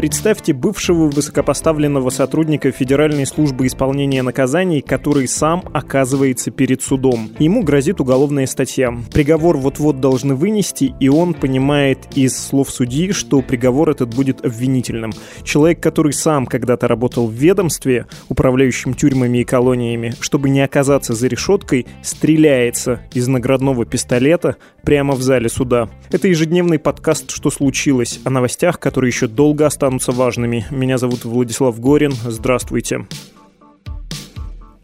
Представьте бывшего высокопоставленного сотрудника Федеральной службы исполнения наказаний, который сам оказывается перед судом. Ему грозит уголовная статья. Приговор вот-вот должны вынести, и он понимает из слов судьи, что приговор этот будет обвинительным. Человек, который сам когда-то работал в ведомстве, управляющим тюрьмами и колониями, чтобы не оказаться за решеткой, стреляется из наградного пистолета прямо в зале суда. Это ежедневный подкаст «Что случилось?» о новостях, которые еще долго останутся важными. Меня зовут Владислав Горин. Здравствуйте.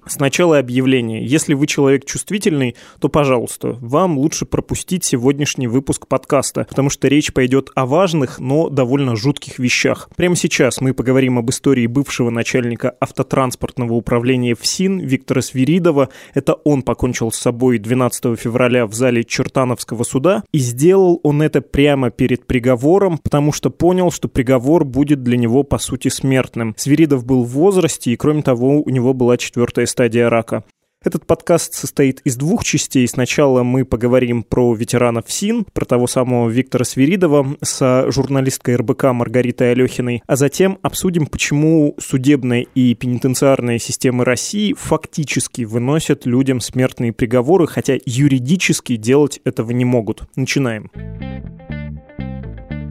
Сначала объявление. Если вы человек чувствительный, то, пожалуйста, вам лучше пропустить сегодняшний выпуск подкаста, потому что речь пойдет о важных, но довольно жутких вещах. Прямо сейчас мы поговорим об истории бывшего начальника автотранспортного управления ФСИН Виктора Свиридова. Это он покончил с собой 12 февраля в зале Чертановского суда, и сделал он это прямо перед приговором, потому что понял, что приговор будет для него, по сути, смертным. Свиридов был в возрасте, и, кроме того, у него была четвертая стадия рака. Этот подкаст состоит из двух частей. Сначала мы поговорим про ветеранов СИН, про того самого Виктора Свиридова с журналисткой РБК Маргаритой Алехиной, а затем обсудим, почему судебная и пенитенциарная системы России фактически выносят людям смертные приговоры, хотя юридически делать этого не могут. Начинаем.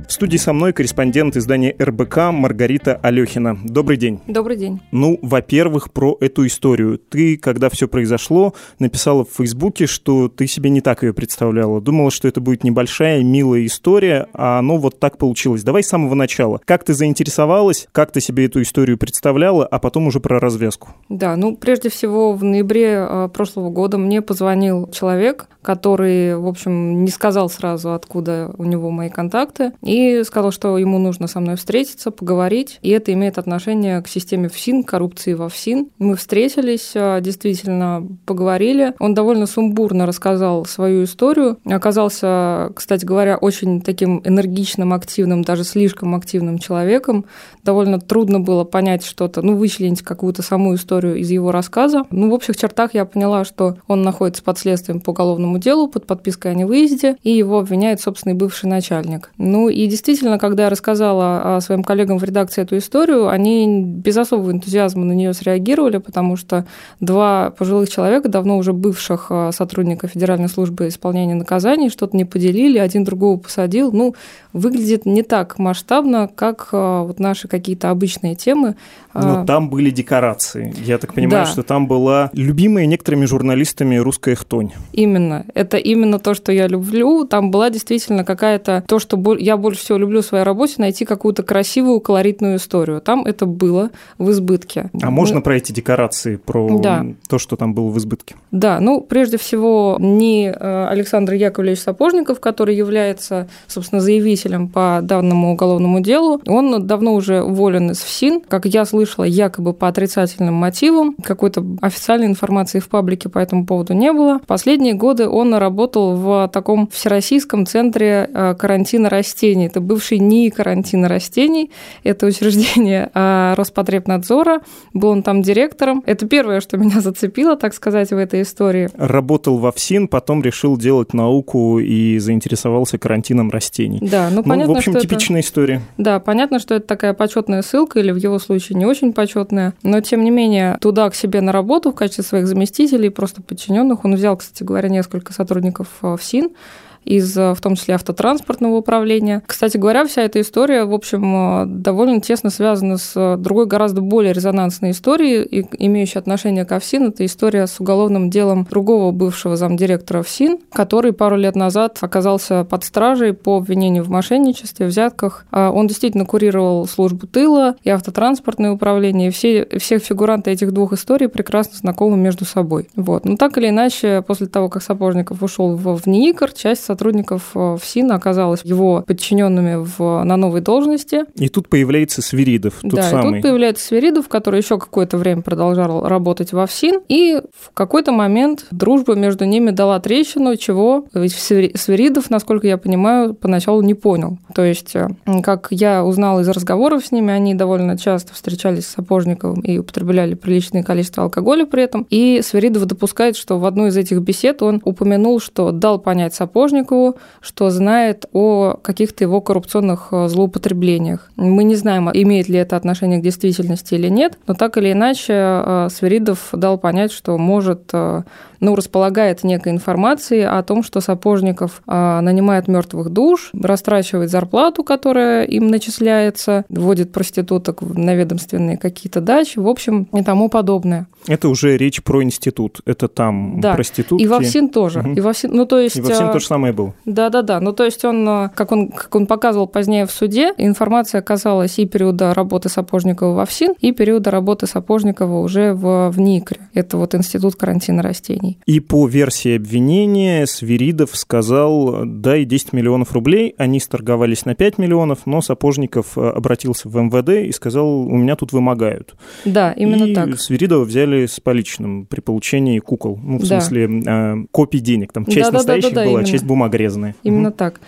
В студии со мной корреспондент издания РБК Маргарита Алехина. Добрый день. Добрый день. Ну, во-первых, про эту историю. Ты, когда все произошло, написала в Фейсбуке, что ты себе не так ее представляла. Думала, что это будет небольшая, милая история, а оно вот так получилось. Давай с самого начала. Как ты заинтересовалась, как ты себе эту историю представляла, а потом уже про развязку. Да, ну, прежде всего, в ноябре э, прошлого года мне позвонил человек, который, в общем, не сказал сразу, откуда у него мои контакты, и сказал, что ему нужно со мной встретиться, поговорить, и это имеет отношение к системе ФСИН, коррупции во ФСИН. Мы встретились, а, действительно поговорили. Он довольно сумбурно рассказал свою историю. Оказался, кстати говоря, очень таким энергичным, активным, даже слишком активным человеком. Довольно трудно было понять что-то, ну, вычленить какую-то саму историю из его рассказа. Ну, в общих чертах я поняла, что он находится под следствием по уголовному делу, под подпиской о невыезде, и его обвиняет собственный бывший начальник. Ну, и действительно, когда я рассказала своим коллегам в редакции эту историю, они без особого энтузиазма на нее среагировали, потому что два пожилых человека, давно уже бывших а, сотрудников Федеральной службы исполнения наказаний, что-то не поделили, один другого посадил. Ну, выглядит не так масштабно, как а, вот наши какие-то обычные темы. Но а, там были декорации. Я так понимаю, да. что там была любимая некоторыми журналистами русская хтонь. Именно. Это именно то, что я люблю. Там была действительно какая-то то, что я больше всего люблю в своей работе, найти какую-то красивую, колоритную историю. Там это было в избытке. А Мы... можно про эти декорации, про да. то, что там было в избытке? Да, ну, прежде всего, не э, Александр Яковлевич Сапожников, который является, собственно, заявителем по данному уголовному делу, он давно уже уволен из ФСИН, как я слышала, якобы по отрицательным мотивам. Какой-то официальной информации в паблике по этому поводу не было. Последние годы он работал в таком всероссийском центре э, карантина растений. Это бывший НИИ карантина растений. Это учреждение а, Роспотребнадзора. Был он там директором. Это первое, что меня зацепило, так сказать, в этой истории. Работал во ФСИН, потом решил делать науку и заинтересовался карантином растений. Да, ну, ну понятно, в общем, что типичная это... история. Да, понятно, что это такая почетная ссылка, или в его случае не очень почетная. Но, тем не менее, туда к себе на работу в качестве своих заместителей, просто подчиненных, он взял, кстати говоря, несколько сотрудников а, ФСИН, из, э, в том числе, автотранспортного управления. Кстати говоря, вся эта история, в общем, э, довольно тесно связана с э, другой, гораздо более резонансной историей, имеющей отношение к ОФСИН. Это история с уголовным делом другого бывшего замдиректора ОФСИН, который пару лет назад оказался под стражей по обвинению в мошенничестве, взятках. Он действительно курировал службу тыла и автотранспортное управление, и все, все фигуранты этих двух историй прекрасно знакомы между собой. Вот. Но так или иначе, после того, как Сапожников ушел в, в НИИКР, часть сотрудников э, ФСИН оказалась его подчиненными в, на новой должности. И тут появляется Свиридов, тот да, самый. и тут появляется Свиридов, который еще какое-то время продолжал работать во ФСИН, и в какой-то момент дружба между ними дала трещину, чего ведь Свиридов, насколько я понимаю, поначалу не понял. То есть, э, как я узнала из разговоров с ними, они довольно часто встречались с Сапожниковым и употребляли приличное количество алкоголя при этом, и Свиридов допускает, что в одной из этих бесед он упомянул, что дал понять Сапожникову, Сапожникову, что знает о каких-то его коррупционных э, злоупотреблениях. Мы не знаем, имеет ли это отношение к действительности или нет, но так или иначе э, Сверидов дал понять, что может э, ну, располагает некой информацией о том, что Сапожников а, нанимает мертвых душ, растрачивает зарплату, которая им начисляется, вводит проституток на ведомственные какие-то дачи, в общем, и тому подобное. Это уже речь про институт, это там да. проститутки. И во ВСИН тоже. Угу. И во ВСИН, ну, то есть, и во ВСИН а... то же самое было. Да-да-да, ну, то есть он, а, как он, как он показывал позднее в суде, информация касалась и периода работы Сапожникова во ВСИН, и периода работы Сапожникова уже в, в НИКРе. Это вот Институт карантина растений. И по версии обвинения Свиридов сказал, дай 10 миллионов рублей, они сторговались на 5 миллионов, но Сапожников э, обратился в МВД и сказал, у меня тут вымогают. Да, именно и так. Свиридова взяли с поличным при получении кукол, ну, в да. смысле, э, копий денег, там часть да, настоящих да, да, да, была, именно. часть бумаг резаная. Именно угу. так.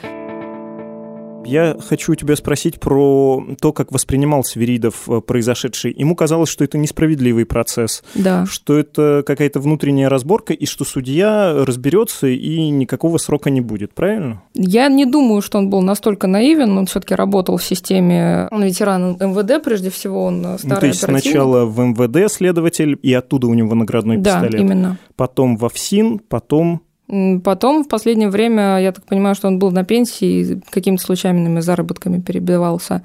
Я хочу тебя спросить про то, как воспринимал Свиридов э, произошедший. Ему казалось, что это несправедливый процесс, да. что это какая-то внутренняя разборка, и что судья разберется и никакого срока не будет, правильно? Я не думаю, что он был настолько наивен. Он все-таки работал в системе, он ветеран МВД, прежде всего, он старый ну, То есть сначала в МВД следователь, и оттуда у него наградной да, пистолет. именно. Потом во ФСИН, потом Потом, в последнее время, я так понимаю, что он был на пенсии и какими-то случайными заработками перебивался.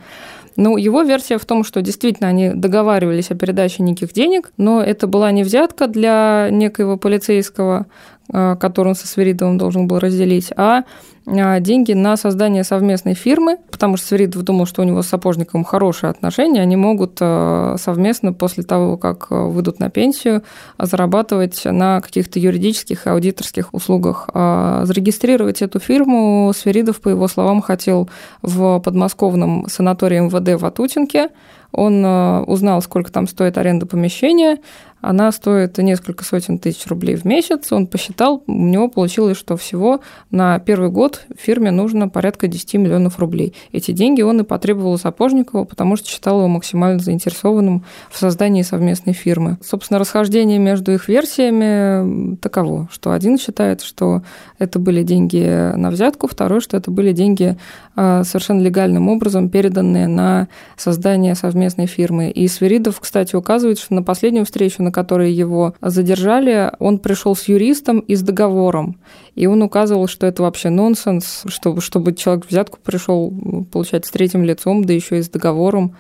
Ну, его версия в том, что действительно они договаривались о передаче неких денег, но это была не взятка для некоего полицейского, который он со Сверидовым должен был разделить, а э, деньги на создание совместной фирмы, потому что Сверидов думал, что у него с Сапожниковым хорошие отношения, они могут э, совместно после того, как выйдут на пенсию, зарабатывать на каких-то юридических и аудиторских услугах. А зарегистрировать эту фирму Сверидов, по его словам, хотел в подмосковном санатории МВД в Атутинке. Он узнал, сколько там стоит аренда помещения, она стоит несколько сотен тысяч рублей в месяц. Он посчитал, у него получилось, что всего на первый год фирме нужно порядка 10 миллионов рублей. Эти деньги он и потребовал у Сапожникова, потому что считал его максимально заинтересованным в создании совместной фирмы. Собственно, расхождение между их версиями таково, что один считает, что это были деньги на взятку, второй, что это были деньги а, совершенно легальным образом переданные на создание совместной фирмы. И Свиридов, кстати, указывает, что на последнюю встречу, на которые его задержали, он пришел с юристом и с договором. И он указывал, что это вообще нонсенс, чтобы, чтобы человек взятку пришел получать с третьим лицом, да еще и с договором.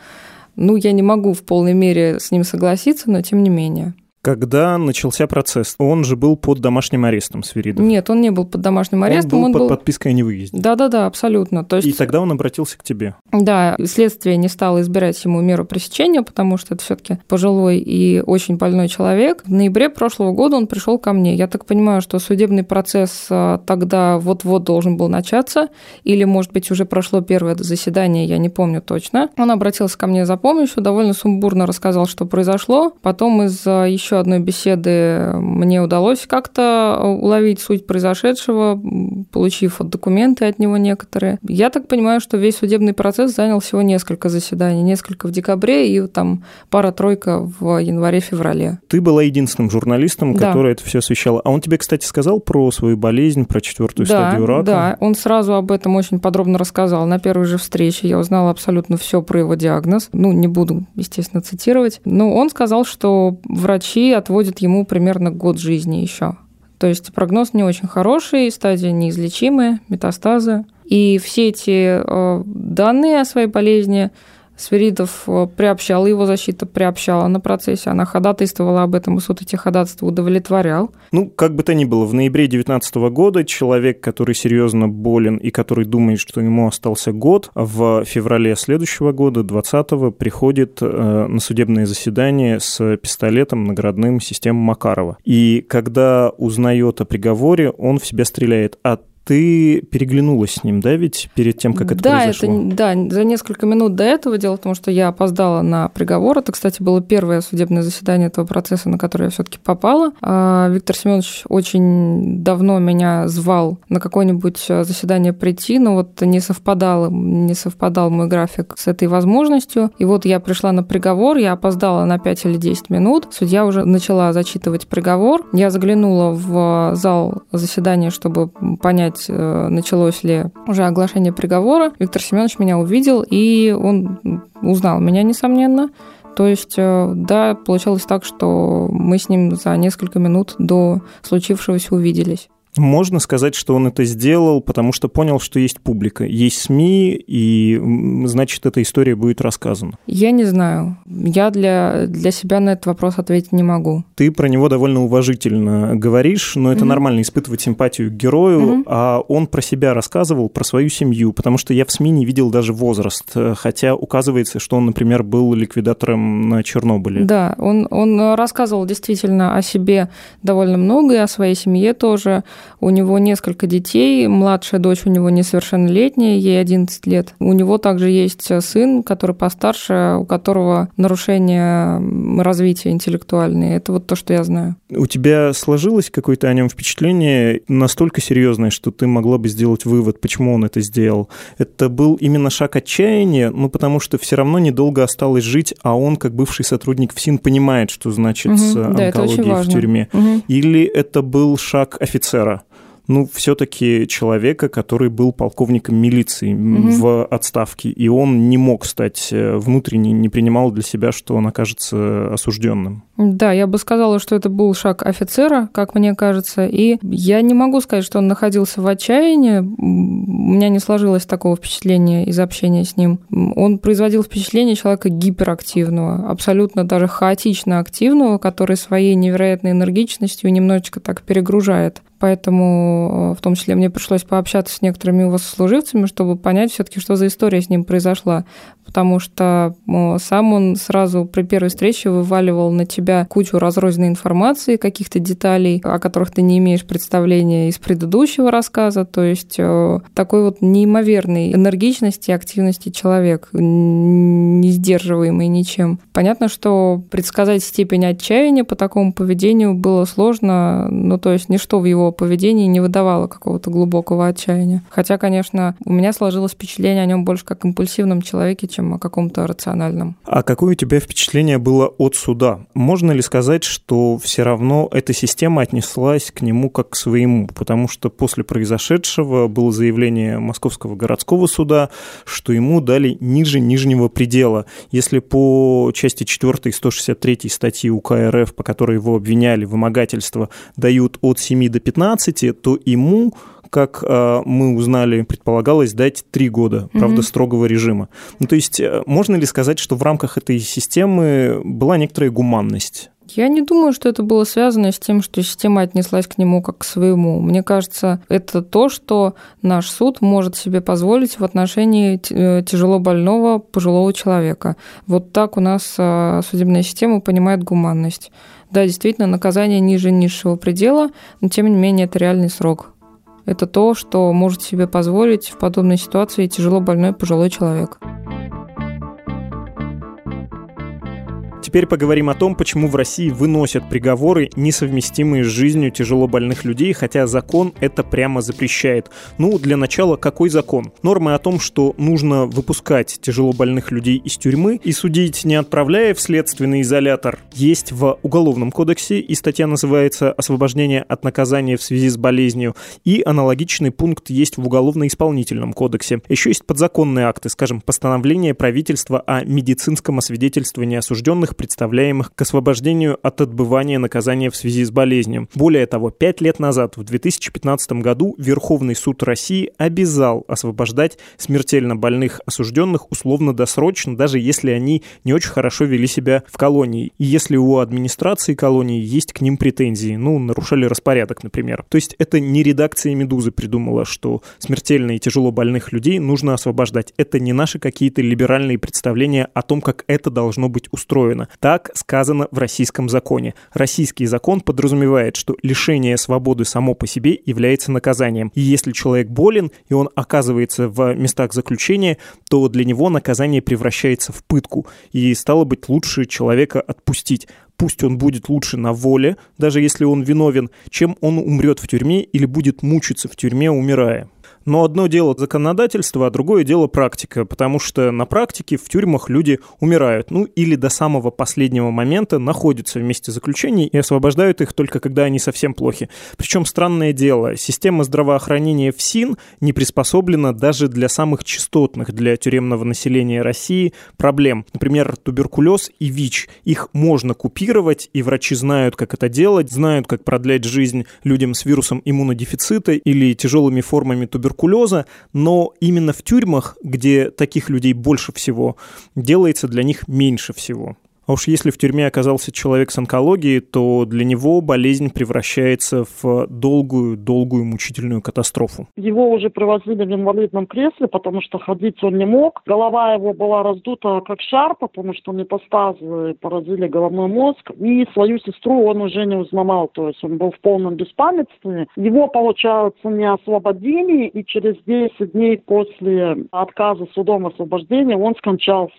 Ну, я не могу в полной мере с ним согласиться, но тем не менее когда начался процесс. Он же был под домашним арестом, Свиридов. Нет, он не был под домашним арестом. Он был он под был... подпиской о невыезде. Да-да-да, абсолютно. То есть... И тогда он обратился к тебе. Да, следствие не стало избирать ему меру пресечения, потому что это все таки пожилой и очень больной человек. В ноябре прошлого года он пришел ко мне. Я так понимаю, что судебный процесс а, тогда вот-вот должен был начаться, или, может быть, уже прошло первое заседание, я не помню точно. Он обратился ко мне за помощью, довольно сумбурно рассказал, что произошло. Потом из а, еще еще одной беседы мне удалось как-то уловить суть произошедшего, получив документы от него некоторые. Я так понимаю, что весь судебный процесс занял всего несколько заседаний, несколько в декабре и там пара-тройка в январе-феврале. Ты была единственным журналистом, да. который это все освещал. А он тебе, кстати, сказал про свою болезнь, про четвертую да, стадию рака? Да, он сразу об этом очень подробно рассказал. На первой же встрече я узнала абсолютно все про его диагноз. Ну, не буду, естественно, цитировать. Но он сказал, что врачи врачи отводят ему примерно год жизни еще. То есть прогноз не очень хороший, стадия неизлечимая, метастазы. И все эти э, данные о своей болезни Сверидов э, приобщал, его защита приобщала на процессе, она ходатайствовала об этом, и суд эти ходатайства удовлетворял. Ну, как бы то ни было, в ноябре 2019 года человек, который серьезно болен и который думает, что ему остался год, в феврале следующего года, 20-го, приходит э, на судебное заседание с пистолетом наградным системы Макарова. И когда узнает о приговоре, он в себя стреляет. А ты переглянулась с ним, да, ведь перед тем, как это да, произошло? Это, да, за несколько минут до этого. Дело в том, что я опоздала на приговор. Это, кстати, было первое судебное заседание этого процесса, на которое я все таки попала. А Виктор Семенович очень давно меня звал на какое-нибудь заседание прийти, но вот не совпадал, не совпадал мой график с этой возможностью. И вот я пришла на приговор, я опоздала на 5 или 10 минут. Судья уже начала зачитывать приговор. Я заглянула в зал заседания, чтобы понять, узнать, э, началось ли уже оглашение приговора, Виктор Семенович меня увидел, и он узнал меня, несомненно. То есть, э, да, получалось так, что мы с ним за несколько минут до случившегося увиделись. Можно сказать, что он это сделал, потому что понял, что есть публика, есть СМИ, и значит, эта история будет рассказана. Я не знаю. Я для, для себя на этот вопрос ответить не могу. Ты про него довольно уважительно говоришь, но это mm-hmm. нормально испытывать симпатию к герою, mm-hmm. а он про себя рассказывал, про свою семью, потому что я в СМИ не видел даже возраст, хотя указывается, что он, например, был ликвидатором на Чернобыле. Да, он, он рассказывал действительно о себе довольно много, и о своей семье тоже. У него несколько детей, младшая дочь у него несовершеннолетняя, ей 11 лет. У него также есть сын, который постарше, у которого нарушение развития интеллектуальное. Это вот то, что я знаю. У тебя сложилось какое-то о нем впечатление настолько серьезное, что ты могла бы сделать вывод, почему он это сделал? Это был именно шаг отчаяния, ну потому что все равно недолго осталось жить, а он, как бывший сотрудник ФСИН, понимает, что значит угу, онкология да, в тюрьме. Угу. Или это был шаг офицера? Ну, все-таки человека, который был полковником милиции угу. в отставке, и он не мог стать э, внутренне, не принимал для себя, что он окажется осужденным. Да, я бы сказала, что это был шаг офицера, как мне кажется, и я не могу сказать, что он находился в отчаянии, у меня не сложилось такого впечатления из общения с ним. Он производил впечатление человека гиперактивного, абсолютно даже хаотично активного, который своей невероятной энергичностью немножечко так перегружает поэтому э, в том числе мне пришлось пообщаться с некоторыми его сослуживцами, чтобы понять все-таки, что за история с ним произошла потому что сам он сразу при первой встрече вываливал на тебя кучу разрозненной информации, каких-то деталей, о которых ты не имеешь представления из предыдущего рассказа, то есть э, такой вот неимоверной энергичности и активности человек, не сдерживаемый ничем. Понятно, что предсказать степень отчаяния по такому поведению было сложно, ну то есть ничто в его поведении не выдавало какого-то глубокого отчаяния. Хотя, конечно, у меня сложилось впечатление о нем больше как импульсивном человеке, чем о каком-то рациональном. А какое у тебя впечатление было от суда? Можно ли сказать, что все равно эта система отнеслась к нему как к своему? Потому что после произошедшего было заявление Московского городского суда, что ему дали ниже нижнего предела. Если по части 4 163 статьи УК РФ, по которой его обвиняли вымогательство, дают от 7 до 15, то ему как э, мы узнали, предполагалось дать три года, правда, mm-hmm. строгого режима. Ну, то есть э, можно ли сказать, что в рамках этой системы была некоторая гуманность? Я не думаю, что это было связано с тем, что система отнеслась к нему как к своему. Мне кажется, это то, что наш суд может себе позволить в отношении э, тяжело больного пожилого человека. Вот так у нас судебная система понимает гуманность. Да, действительно, наказание ниже низшего предела, но тем не менее это реальный срок. Это то, что может себе позволить в подобной ситуации тяжело больной пожилой человек. Теперь поговорим о том, почему в России выносят приговоры, несовместимые с жизнью тяжело больных людей, хотя закон это прямо запрещает. Ну, для начала, какой закон? Нормы о том, что нужно выпускать тяжело больных людей из тюрьмы и судить, не отправляя в следственный изолятор, есть в Уголовном кодексе, и статья называется «Освобождение от наказания в связи с болезнью», и аналогичный пункт есть в Уголовно-исполнительном кодексе. Еще есть подзаконные акты, скажем, постановление правительства о медицинском освидетельствовании осужденных представляемых к освобождению от отбывания наказания в связи с болезнью. Более того, пять лет назад, в 2015 году, Верховный суд России обязал освобождать смертельно больных осужденных условно-досрочно, даже если они не очень хорошо вели себя в колонии. И если у администрации колонии есть к ним претензии, ну, нарушали распорядок, например. То есть это не редакция «Медузы» придумала, что смертельно и тяжело больных людей нужно освобождать. Это не наши какие-то либеральные представления о том, как это должно быть устроено. Так сказано в российском законе. Российский закон подразумевает, что лишение свободы само по себе является наказанием. И если человек болен, и он оказывается в местах заключения, то для него наказание превращается в пытку. И стало быть, лучше человека отпустить пусть он будет лучше на воле, даже если он виновен, чем он умрет в тюрьме или будет мучиться в тюрьме, умирая. Но одно дело законодательство, а другое дело практика, потому что на практике в тюрьмах люди умирают, ну или до самого последнего момента находятся в месте заключения и освобождают их только когда они совсем плохи. Причем странное дело, система здравоохранения в СИН не приспособлена даже для самых частотных для тюремного населения России проблем. Например, туберкулез и ВИЧ. Их можно купировать, и врачи знают, как это делать, знают, как продлять жизнь людям с вирусом иммунодефицита или тяжелыми формами туберкулеза, но именно в тюрьмах, где таких людей больше всего, делается для них меньше всего. А уж если в тюрьме оказался человек с онкологией, то для него болезнь превращается в долгую-долгую мучительную катастрофу. Его уже привозили в инвалидном кресле, потому что ходить он не мог. Голова его была раздута как шар, потому что метастазы поразили головной мозг. И свою сестру он уже не узнавал, то есть он был в полном беспамятстве. Его, получается, не освободили, и через 10 дней после отказа судом освобождения он скончался.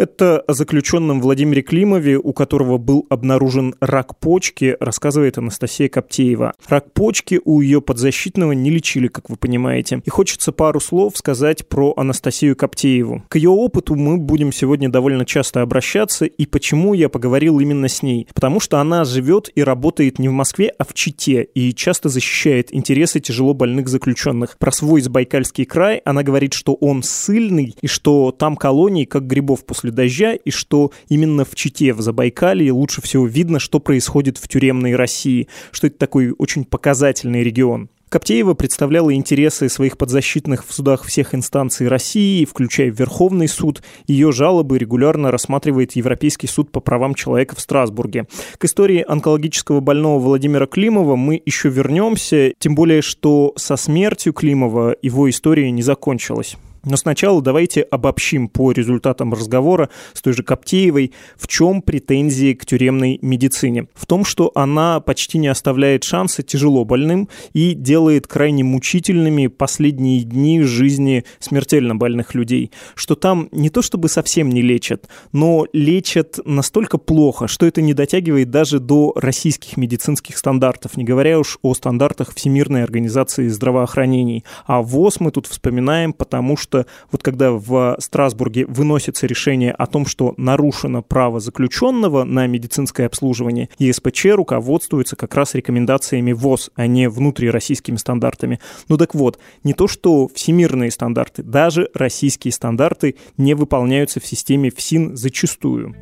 Это о заключенном Владимире Климове, у которого был обнаружен рак почки, рассказывает Анастасия Коптеева. Рак почки у ее подзащитного не лечили, как вы понимаете. И хочется пару слов сказать про Анастасию Коптееву. К ее опыту мы будем сегодня довольно часто обращаться, и почему я поговорил именно с ней. Потому что она живет и работает не в Москве, а в Чите, и часто защищает интересы тяжело больных заключенных. Про свой Забайкальский край она говорит, что он сильный, и что там колонии, как грибов после после дождя, и что именно в Чите, в Забайкалье лучше всего видно, что происходит в тюремной России, что это такой очень показательный регион. Коптеева представляла интересы своих подзащитных в судах всех инстанций России, включая Верховный суд. Ее жалобы регулярно рассматривает Европейский суд по правам человека в Страсбурге. К истории онкологического больного Владимира Климова мы еще вернемся, тем более, что со смертью Климова его история не закончилась. Но сначала давайте обобщим по результатам разговора с той же Коптеевой, в чем претензии к тюремной медицине. В том, что она почти не оставляет шанса тяжело больным и делает крайне мучительными последние дни жизни смертельно больных людей. Что там не то чтобы совсем не лечат, но лечат настолько плохо, что это не дотягивает даже до российских медицинских стандартов, не говоря уж о стандартах Всемирной организации здравоохранения. А ВОЗ мы тут вспоминаем, потому что что вот когда в Страсбурге выносится решение о том, что нарушено право заключенного на медицинское обслуживание, ЕСПЧ руководствуется как раз рекомендациями ВОЗ, а не внутрироссийскими стандартами. Ну так вот, не то что всемирные стандарты, даже российские стандарты не выполняются в системе ФСИН зачастую.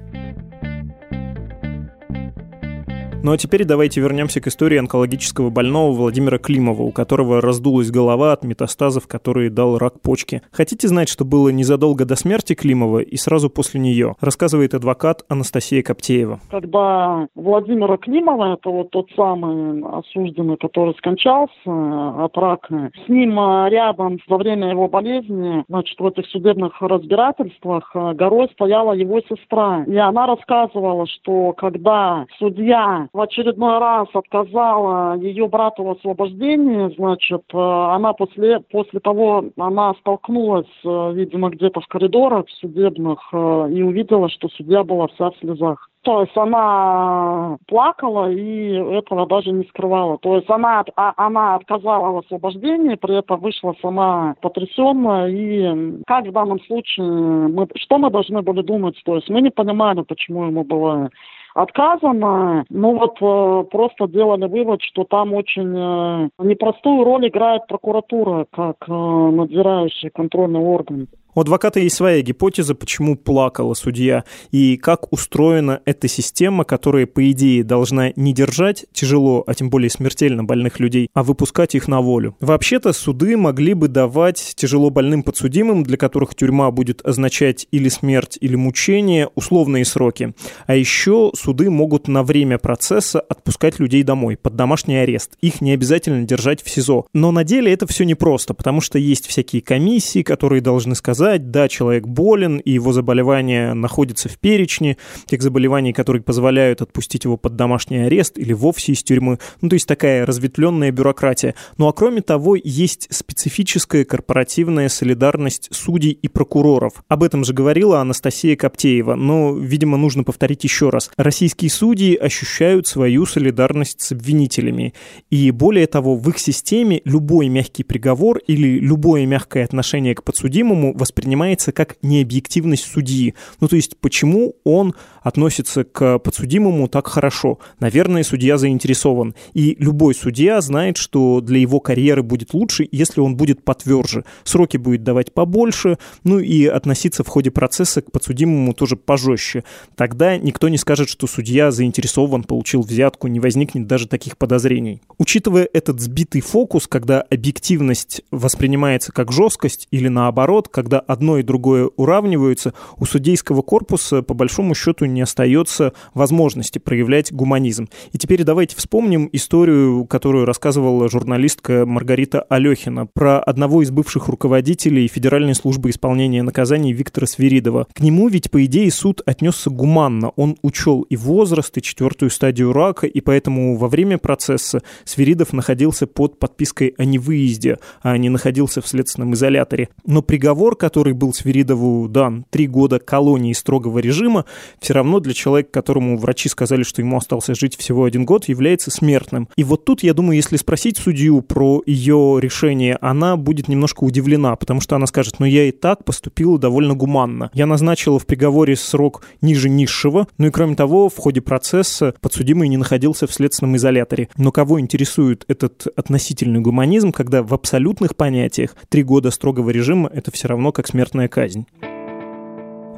Ну а теперь давайте вернемся к истории онкологического больного Владимира Климова, у которого раздулась голова от метастазов, которые дал рак почки. Хотите знать, что было незадолго до смерти Климова и сразу после нее? Рассказывает адвокат Анастасия Коптеева. Когда Владимира Климова, это вот тот самый осужденный, который скончался от рака, с ним а, рядом во время его болезни, значит, в этих судебных разбирательствах а, горой стояла его сестра. И она рассказывала, что когда судья в очередной раз отказала ее брату в освобождении, значит, э, она после, после того, она столкнулась, э, видимо, где-то в коридорах судебных э, и увидела, что судья была вся в слезах. То есть она плакала и этого даже не скрывала. То есть она, а, она отказала в освобождении, при этом вышла сама потрясенная. И как в данном случае, мы, что мы должны были думать? То есть мы не понимали, почему ему было отказано. Ну вот э, просто делали вывод, что там очень э, непростую роль играет прокуратура как э, надзирающий контрольный орган. У адвоката есть своя гипотеза, почему плакала судья, и как устроена эта система, которая, по идее, должна не держать тяжело, а тем более смертельно больных людей, а выпускать их на волю. Вообще-то суды могли бы давать тяжело больным подсудимым, для которых тюрьма будет означать или смерть, или мучение, условные сроки. А еще суды могут на время процесса отпускать людей домой, под домашний арест. Их не обязательно держать в СИЗО. Но на деле это все непросто, потому что есть всякие комиссии, которые должны сказать, доказать, да, человек болен, и его заболевание находится в перечне тех заболеваний, которые позволяют отпустить его под домашний арест или вовсе из тюрьмы. Ну, то есть такая разветвленная бюрократия. Ну, а кроме того, есть специфическая корпоративная солидарность судей и прокуроров. Об этом же говорила Анастасия Коптеева, но, видимо, нужно повторить еще раз. Российские судьи ощущают свою солидарность с обвинителями. И более того, в их системе любой мягкий приговор или любое мягкое отношение к подсудимому воспринимается как необъективность судьи. Ну, то есть, почему он относится к подсудимому так хорошо? Наверное, судья заинтересован. И любой судья знает, что для его карьеры будет лучше, если он будет потверже. Сроки будет давать побольше, ну и относиться в ходе процесса к подсудимому тоже пожестче. Тогда никто не скажет, что судья заинтересован, получил взятку, не возникнет даже таких подозрений. Учитывая этот сбитый фокус, когда объективность воспринимается как жесткость или наоборот, когда одно и другое уравниваются, у судейского корпуса по большому счету не остается возможности проявлять гуманизм. И теперь давайте вспомним историю, которую рассказывала журналистка Маргарита Алехина про одного из бывших руководителей Федеральной службы исполнения наказаний Виктора Свиридова. К нему ведь, по идее, суд отнесся гуманно. Он учел и возраст, и четвертую стадию рака, и поэтому во время процесса Свиридов находился под подпиской о невыезде, а не находился в следственном изоляторе. Но приговор, который был Свиридову дан, три года колонии строгого режима, все равно для человека, которому врачи сказали, что ему остался жить всего один год, является смертным. И вот тут, я думаю, если спросить судью про ее решение, она будет немножко удивлена, потому что она скажет, ну я и так поступила довольно гуманно. Я назначила в приговоре срок ниже низшего, ну и кроме того, в ходе процесса подсудимый не находился в следственном изоляторе. Но кого интересует этот относительный гуманизм, когда в абсолютных понятиях три года строгого режима — это все равно как смертная казнь?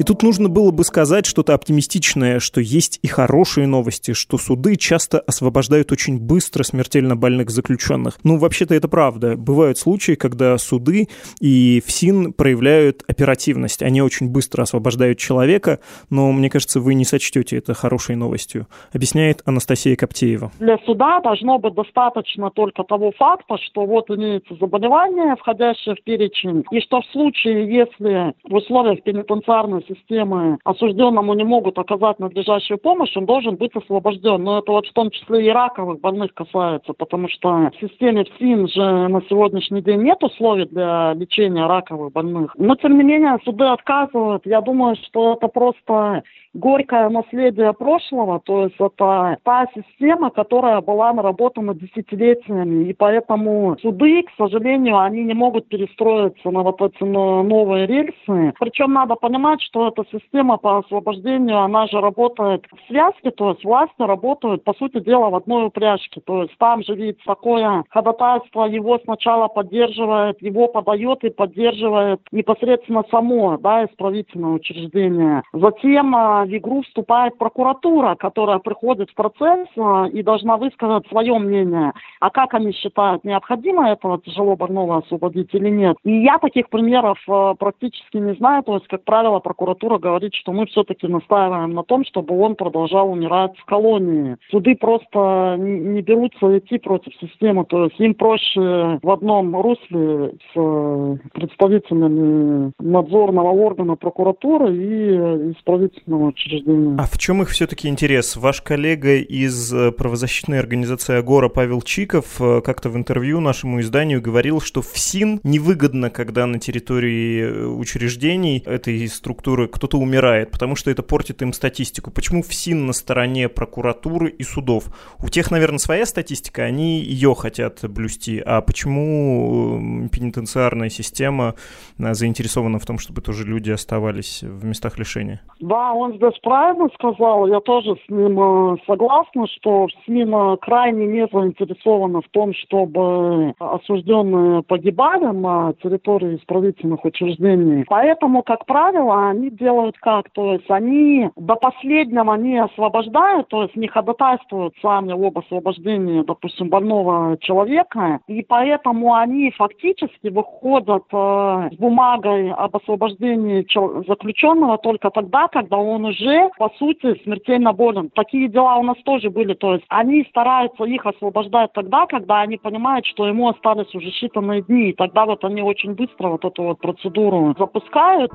И тут нужно было бы сказать что-то оптимистичное, что есть и хорошие новости, что суды часто освобождают очень быстро смертельно больных заключенных. Ну, вообще-то это правда. Бывают случаи, когда суды и ФСИН проявляют оперативность. Они очень быстро освобождают человека, но мне кажется, вы не сочтете это хорошей новостью, объясняет Анастасия Коптеева. Для суда должно быть достаточно только того факта, что вот имеется заболевание, входящее в перечень, и что в случае, если в условиях пенитенциарной системы осужденному не могут оказать надлежащую помощь, он должен быть освобожден. Но это вот в том числе и раковых больных касается, потому что в системе ФСИН же на сегодняшний день нет условий для лечения раковых больных. Но, тем не менее, суды отказывают. Я думаю, что это просто горькое наследие прошлого, то есть это та система, которая была наработана десятилетиями, и поэтому суды, к сожалению, они не могут перестроиться на вот эти новые рельсы. Причем надо понимать, что эта система по освобождению, она же работает в связке, то есть власти работают, по сути дела, в одной упряжке. То есть там же ведь такое ходатайство его сначала поддерживает, его подает и поддерживает непосредственно само, да, исправительное учреждение. Затем а, в игру вступает прокуратура, которая приходит в процесс а, и должна высказать свое мнение. А как они считают, необходимо этого тяжело больного освободить или нет? И я таких примеров а, практически не знаю. То есть, как правило, прокуратура говорит, что мы все-таки настаиваем на том, чтобы он продолжал умирать в колонии. Суды просто не берутся идти против системы. То есть им проще в одном русле с э, представителями надзорного органа прокуратуры и исправительного учреждения. А в чем их все-таки интерес? Ваш коллега из э, правозащитной организации «Агора» Павел Чиков э, как-то в интервью нашему изданию говорил, что в СИН невыгодно, когда на территории э, учреждений этой структуры кто-то умирает, потому что это портит им статистику. Почему в СИН на стороне прокуратуры и судов? У тех, наверное, своя статистика, они ее хотят блюсти. А почему пенитенциарная система заинтересована в том, чтобы тоже люди оставались в местах лишения? Да, он здесь правильно сказал, я тоже с ним э, согласна, что СМИ крайне не заинтересованы в том, чтобы осужденные погибали на территории исправительных учреждений. Поэтому, как правило, они они делают как? То есть они до последнего не освобождают, то есть не ходатайствуют сами об освобождении, допустим, больного человека, и поэтому они фактически выходят э, с бумагой об освобождении заключенного только тогда, когда он уже, по сути, смертельно болен. Такие дела у нас тоже были, то есть они стараются их освобождать тогда, когда они понимают, что ему остались уже считанные дни, и тогда вот они очень быстро вот эту вот процедуру запускают.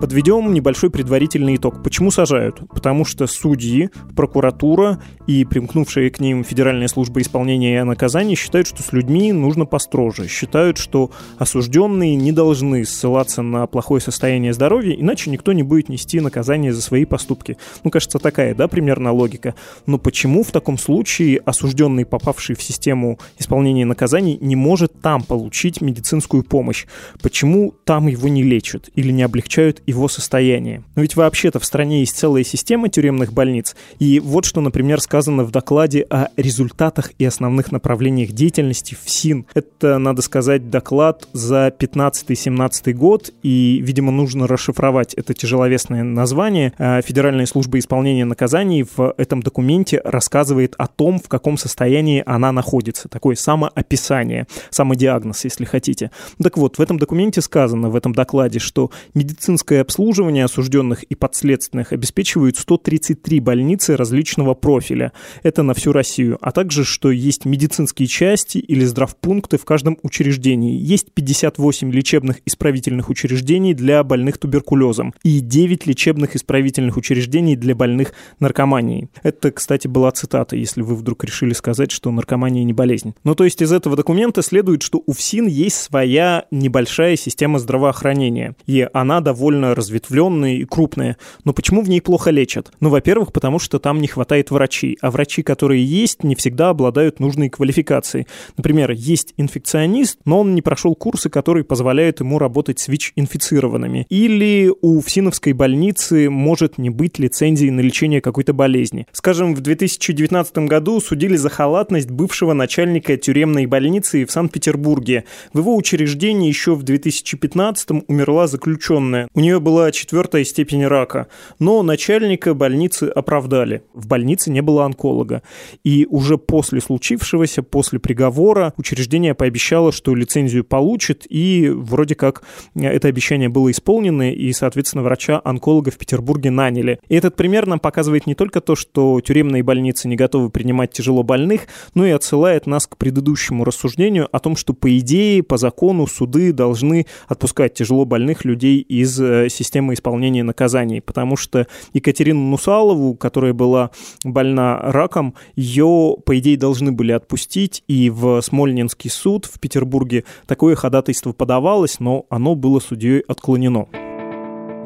Подведем небольшой предварительный итог. Почему сажают? Потому что судьи, прокуратура и примкнувшие к ним Федеральная служба исполнения наказаний считают, что с людьми нужно построже. Считают, что осужденные не должны ссылаться на плохое состояние здоровья, иначе никто не будет нести наказание за свои поступки. Ну, кажется, такая, да, примерно логика. Но почему в таком случае осужденный, попавший в систему исполнения наказаний, не может там получить медицинскую помощь? Почему там его не лечат или не облегчают его состояние. Но ведь вообще-то в стране есть целая система тюремных больниц. И вот что, например, сказано в докладе о результатах и основных направлениях деятельности в СИН. Это, надо сказать, доклад за 15-17 год, и, видимо, нужно расшифровать это тяжеловесное название. А Федеральная служба исполнения наказаний в этом документе рассказывает о том, в каком состоянии она находится. Такое самоописание, самодиагноз, если хотите. Так вот, в этом документе сказано, в этом докладе, что медицинская медицинское обслуживание осужденных и подследственных обеспечивают 133 больницы различного профиля. Это на всю Россию. А также, что есть медицинские части или здравпункты в каждом учреждении. Есть 58 лечебных исправительных учреждений для больных туберкулезом и 9 лечебных исправительных учреждений для больных наркоманией. Это, кстати, была цитата, если вы вдруг решили сказать, что наркомания не болезнь. Ну, то есть из этого документа следует, что у ФСИН есть своя небольшая система здравоохранения, и она довольно разветвленные и крупные. Но почему в ней плохо лечат? Ну, во-первых, потому что там не хватает врачей, а врачи, которые есть, не всегда обладают нужной квалификацией. Например, есть инфекционист, но он не прошел курсы, которые позволяют ему работать с ВИЧ-инфицированными. Или у Всиновской больницы может не быть лицензии на лечение какой-то болезни. Скажем, в 2019 году судили за халатность бывшего начальника тюремной больницы в Санкт-Петербурге. В его учреждении еще в 2015 умерла заключенная. У нее была четвертая степень рака, но начальника больницы оправдали. В больнице не было онколога. И уже после случившегося, после приговора, учреждение пообещало, что лицензию получит, и вроде как это обещание было исполнено, и, соответственно, врача-онколога в Петербурге наняли. И этот пример нам показывает не только то, что тюремные больницы не готовы принимать тяжело больных, но и отсылает нас к предыдущему рассуждению о том, что по идее, по закону суды должны отпускать тяжело больных людей из э, системы исполнения наказаний, потому что Екатерину Нусалову, которая была больна раком, ее, по идее, должны были отпустить, и в Смольнинский суд в Петербурге такое ходатайство подавалось, но оно было судьей отклонено.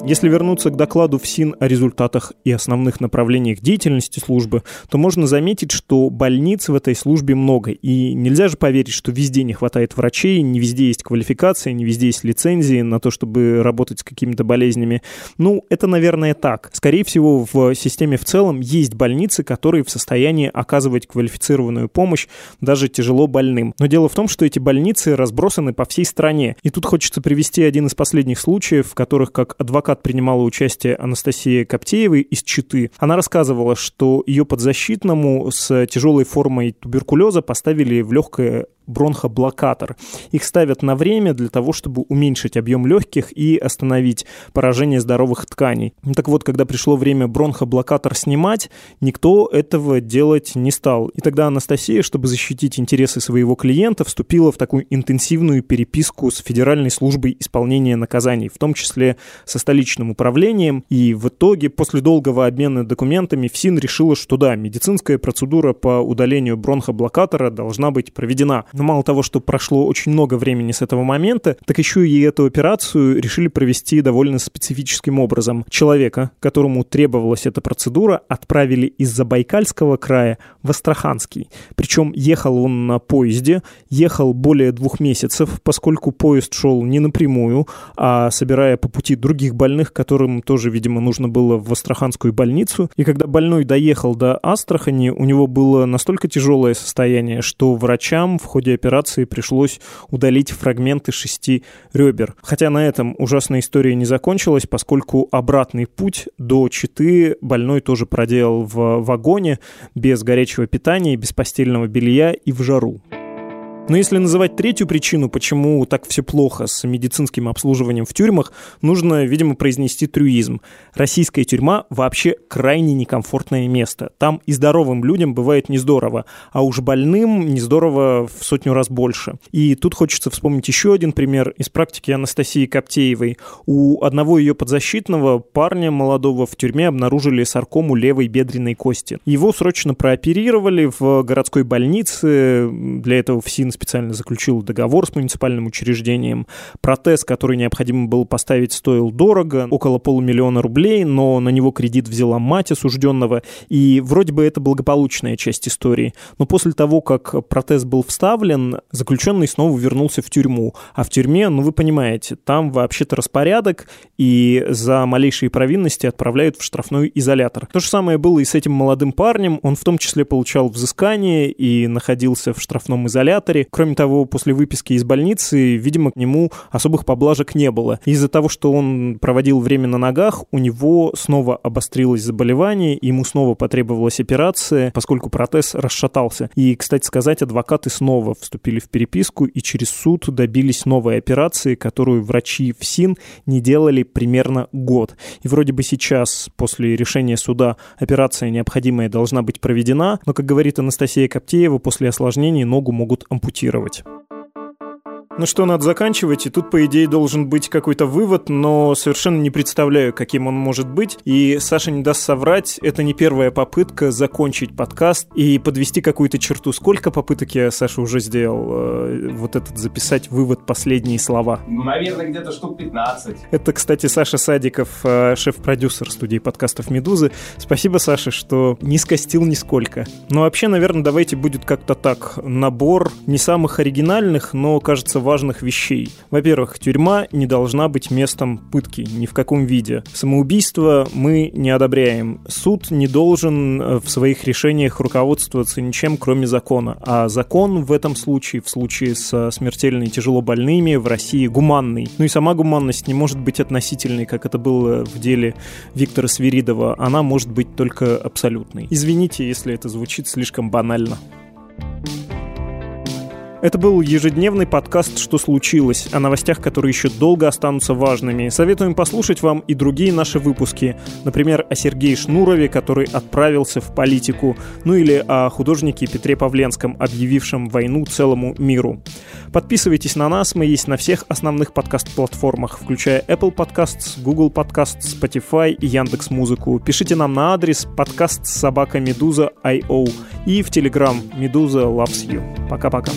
Если вернуться к докладу ФСИН о результатах и основных направлениях деятельности службы, то можно заметить, что больниц в этой службе много, и нельзя же поверить, что везде не хватает врачей, не везде есть квалификация, не везде есть лицензии на то, чтобы работать с какими-то болезнями. Ну, это, наверное, так. Скорее всего, в системе в целом есть больницы, которые в состоянии оказывать квалифицированную помощь даже тяжело больным. Но дело в том, что эти больницы разбросаны по всей стране. И тут хочется привести один из последних случаев, в которых как адвокат адвокат принимала участие Анастасия Коптеева из Читы. Она рассказывала, что ее подзащитному с тяжелой формой туберкулеза поставили в легкое бронхоблокатор. Их ставят на время для того, чтобы уменьшить объем легких и остановить поражение здоровых тканей. Так вот, когда пришло время бронхоблокатор снимать, никто этого делать не стал. И тогда Анастасия, чтобы защитить интересы своего клиента, вступила в такую интенсивную переписку с Федеральной службой исполнения наказаний, в том числе со столичным управлением. И в итоге, после долгого обмена документами, ФСИН решила, что да, медицинская процедура по удалению бронхоблокатора должна быть проведена. Но мало того, что прошло очень много времени с этого момента, так еще и эту операцию решили провести довольно специфическим образом. Человека, которому требовалась эта процедура, отправили из Забайкальского края в Астраханский. Причем ехал он на поезде, ехал более двух месяцев, поскольку поезд шел не напрямую, а собирая по пути других больных, которым тоже, видимо, нужно было в Астраханскую больницу. И когда больной доехал до Астрахани, у него было настолько тяжелое состояние, что врачам в ходе операции пришлось удалить фрагменты шести ребер. Хотя на этом ужасная история не закончилась, поскольку обратный путь до Читы больной тоже проделал в вагоне без горячего питания, без постельного белья и в жару. Но если называть третью причину, почему так все плохо с медицинским обслуживанием в тюрьмах, нужно, видимо, произнести трюизм. Российская тюрьма вообще крайне некомфортное место. Там и здоровым людям бывает не здорово, а уж больным не здорово в сотню раз больше. И тут хочется вспомнить еще один пример из практики Анастасии Коптеевой. У одного ее подзащитного парня молодого в тюрьме обнаружили саркому левой бедренной кости. Его срочно прооперировали в городской больнице. Для этого в СИН специально заключил договор с муниципальным учреждением. Протез, который необходимо было поставить, стоил дорого, около полумиллиона рублей, но на него кредит взяла мать осужденного, и вроде бы это благополучная часть истории. Но после того, как протез был вставлен, заключенный снова вернулся в тюрьму. А в тюрьме, ну вы понимаете, там вообще-то распорядок, и за малейшие провинности отправляют в штрафной изолятор. То же самое было и с этим молодым парнем. Он в том числе получал взыскание и находился в штрафном изоляторе. Кроме того, после выписки из больницы, видимо, к нему особых поблажек не было. Из-за того, что он проводил время на ногах, у него снова обострилось заболевание, ему снова потребовалась операция, поскольку протез расшатался. И, кстати сказать, адвокаты снова вступили в переписку и через суд добились новой операции, которую врачи в СИН не делали примерно год. И вроде бы сейчас, после решения суда, операция необходимая должна быть проведена, но, как говорит Анастасия Коптеева, после осложнений ногу могут ампутировать ампутировать. Ну что, надо заканчивать, и тут, по идее, должен быть какой-то вывод, но совершенно не представляю, каким он может быть. И Саша не даст соврать, это не первая попытка закончить подкаст и подвести какую-то черту. Сколько попыток я, Саша, уже сделал э, вот этот записать вывод, последние слова? Ну, наверное, где-то штук 15. Это, кстати, Саша Садиков, э, шеф-продюсер студии подкастов «Медузы». Спасибо, Саша, что не скостил нисколько. Но вообще, наверное, давайте будет как-то так. Набор не самых оригинальных, но, кажется, важных вещей. Во-первых, тюрьма не должна быть местом пытки ни в каком виде. Самоубийство мы не одобряем. Суд не должен э, в своих решениях руководствоваться ничем, кроме закона. А закон в этом случае, в случае со смертельно и тяжело больными, в России гуманный. Ну и сама гуманность не может быть относительной, как это было в деле Виктора Свиридова. Она может быть только абсолютной. Извините, если это звучит слишком банально. Это был ежедневный подкаст «Что случилось?» о новостях, которые еще долго останутся важными. Советуем послушать вам и другие наши выпуски. Например, о Сергее Шнурове, который отправился в политику. Ну или о художнике Петре Павленском, объявившем войну целому миру. Подписывайтесь на нас, мы есть на всех основных подкаст-платформах, включая Apple Podcasts, Google Podcasts, Spotify и Яндекс Музыку. Пишите нам на адрес подкаст собака Медуза.io и в Telegram Медуза Loves You. Пока-пока.